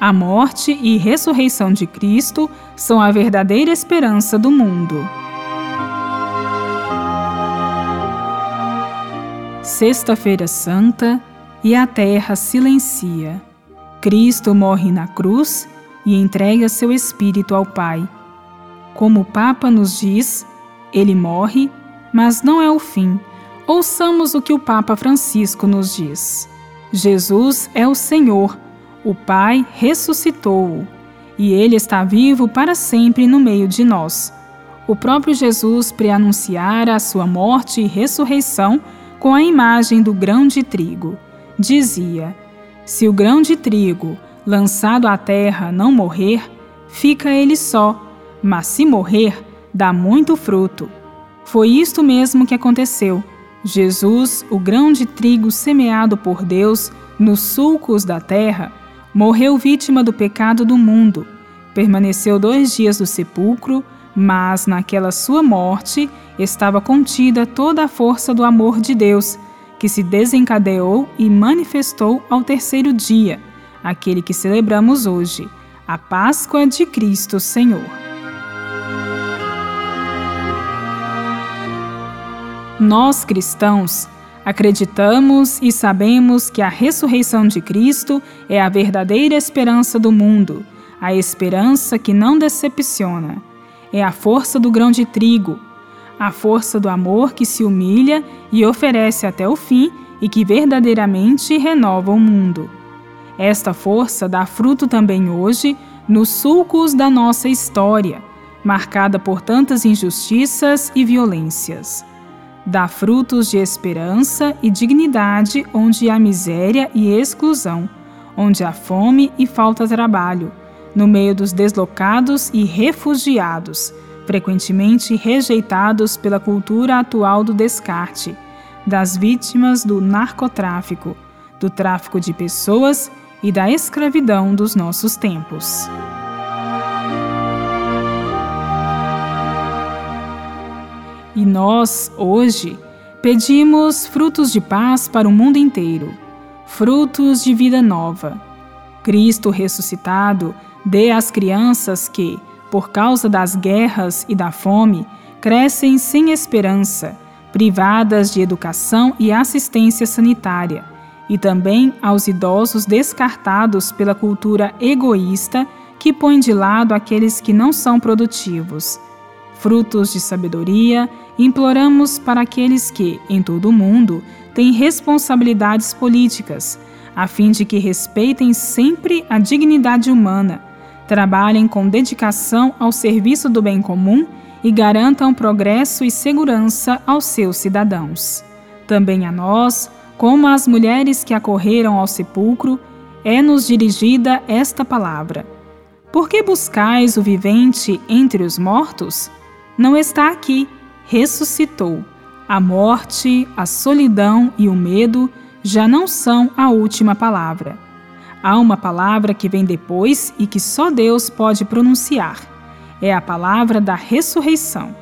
a morte e ressurreição de Cristo são a verdadeira esperança do mundo. Sexta-feira Santa e a terra silencia. Cristo morre na cruz e entrega seu espírito ao Pai. Como o Papa nos diz, ele morre, mas não é o fim. Ouçamos o que o Papa Francisco nos diz. Jesus é o Senhor o Pai ressuscitou-o e ele está vivo para sempre no meio de nós. O próprio Jesus preanunciara a sua morte e ressurreição com a imagem do grão de trigo. Dizia: Se o grão de trigo lançado à terra não morrer, fica ele só, mas se morrer, dá muito fruto. Foi isto mesmo que aconteceu. Jesus, o grão de trigo semeado por Deus nos sulcos da terra, morreu vítima do pecado do mundo. Permaneceu dois dias no sepulcro, mas naquela sua morte estava contida toda a força do amor de Deus, que se desencadeou e manifestou ao terceiro dia, aquele que celebramos hoje, a Páscoa de Cristo Senhor. Nós cristãos Acreditamos e sabemos que a ressurreição de Cristo é a verdadeira esperança do mundo, a esperança que não decepciona. É a força do grão de trigo, a força do amor que se humilha e oferece até o fim e que verdadeiramente renova o mundo. Esta força dá fruto também hoje nos sulcos da nossa história, marcada por tantas injustiças e violências. Dá frutos de esperança e dignidade onde há miséria e exclusão, onde há fome e falta trabalho, no meio dos deslocados e refugiados, frequentemente rejeitados pela cultura atual do descarte, das vítimas do narcotráfico, do tráfico de pessoas e da escravidão dos nossos tempos. Nós, hoje, pedimos frutos de paz para o mundo inteiro, frutos de vida nova. Cristo ressuscitado dê às crianças que, por causa das guerras e da fome, crescem sem esperança, privadas de educação e assistência sanitária, e também aos idosos descartados pela cultura egoísta que põe de lado aqueles que não são produtivos frutos de sabedoria, imploramos para aqueles que, em todo o mundo, têm responsabilidades políticas, a fim de que respeitem sempre a dignidade humana, trabalhem com dedicação ao serviço do bem comum e garantam progresso e segurança aos seus cidadãos. Também a nós, como às mulheres que acorreram ao sepulcro, é-nos dirigida esta palavra. Por que buscais o vivente entre os mortos? Não está aqui, ressuscitou. A morte, a solidão e o medo já não são a última palavra. Há uma palavra que vem depois e que só Deus pode pronunciar. É a palavra da ressurreição.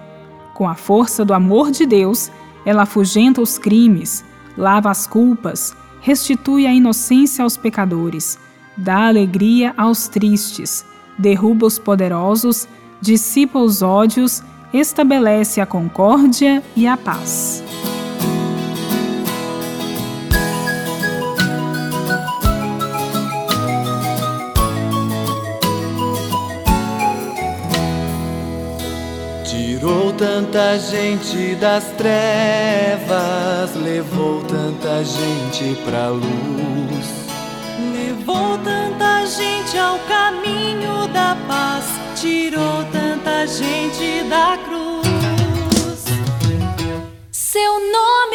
Com a força do amor de Deus, ela afugenta os crimes, lava as culpas, restitui a inocência aos pecadores, dá alegria aos tristes, derruba os poderosos, dissipa os ódios estabelece a concórdia e a paz. Tirou tanta gente das trevas, levou tanta gente pra luz. Levou tanta gente ao caminho gente da cruz. Seu nome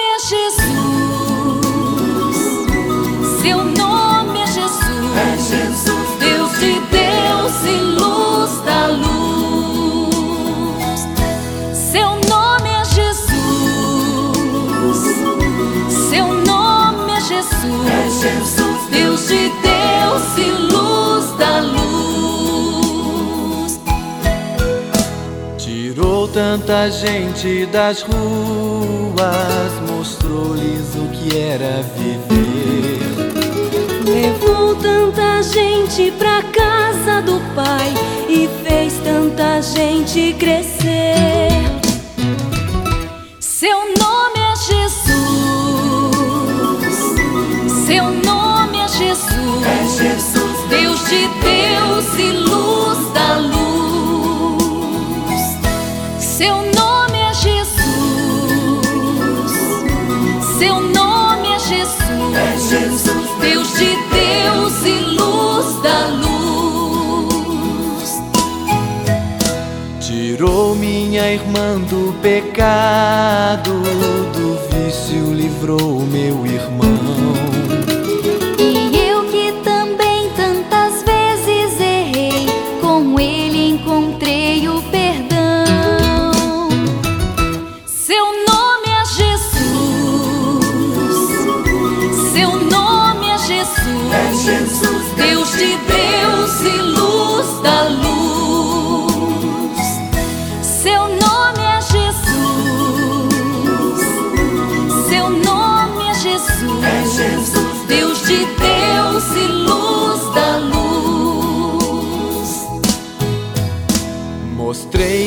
Tirou tanta gente das ruas, mostrou-lhes o que era viver. Levou tanta gente pra casa do Pai e fez tanta gente crescer. Seu nome é Jesus. Seu nome irmã do pecado, do vício livrou meu irmão. E eu que também tantas vezes errei, com ele encontrei o perdão.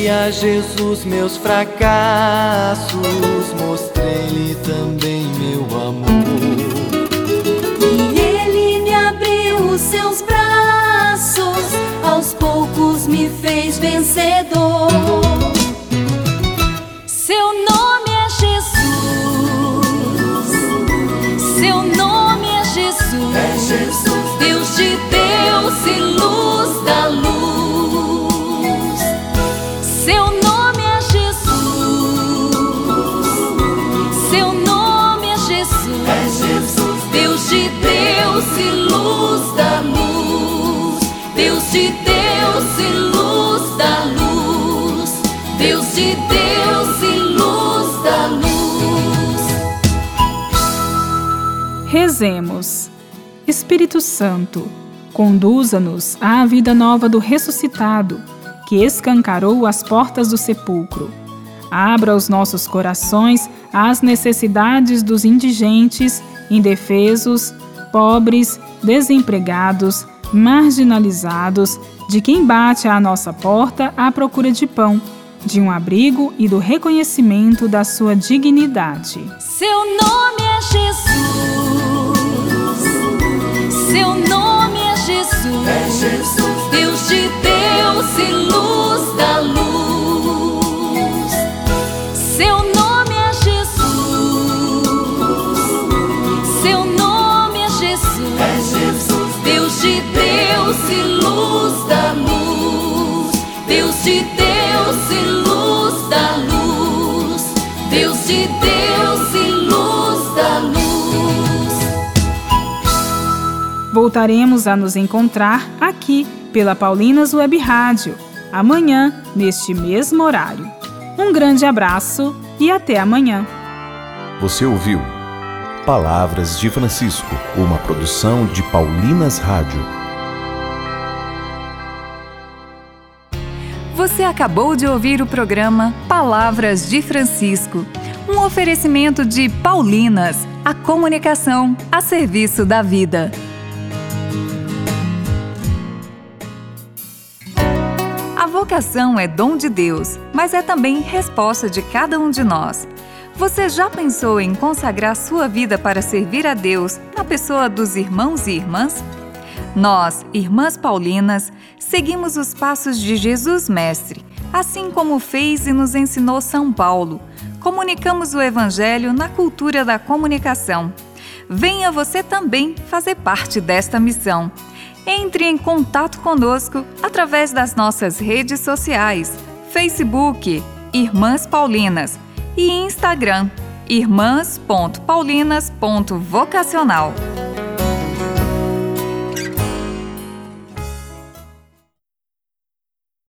Mostrei a Jesus meus fracassos, mostrei-lhe também meu amor. E ele me abriu os seus braços, aos poucos me fez vencedor. Seu nome é Jesus. Seu nome é Jesus. É Jesus. Rezemos. Espírito Santo, conduza-nos à vida nova do ressuscitado, que escancarou as portas do sepulcro. Abra os nossos corações às necessidades dos indigentes, indefesos, pobres, desempregados, marginalizados, de quem bate à nossa porta à procura de pão, de um abrigo e do reconhecimento da sua dignidade. Seu nome de Deus e luz da luz. Deus de Deus e luz da luz. Deus de Deus e luz da luz. Voltaremos a nos encontrar aqui pela Paulinas Web Rádio, amanhã, neste mesmo horário. Um grande abraço e até amanhã. Você ouviu Palavras de Francisco, uma produção de Paulinas Rádio. Você acabou de ouvir o programa Palavras de Francisco, um oferecimento de Paulinas, a comunicação a serviço da vida. A vocação é dom de Deus, mas é também resposta de cada um de nós. Você já pensou em consagrar sua vida para servir a Deus na pessoa dos irmãos e irmãs? Nós, irmãs Paulinas, seguimos os passos de Jesus Mestre, assim como fez e nos ensinou São Paulo. Comunicamos o Evangelho na cultura da comunicação. Venha você também fazer parte desta missão. Entre em contato conosco através das nossas redes sociais: Facebook, Irmãs Paulinas e Instagram, irmãs.paulinas.vocacional.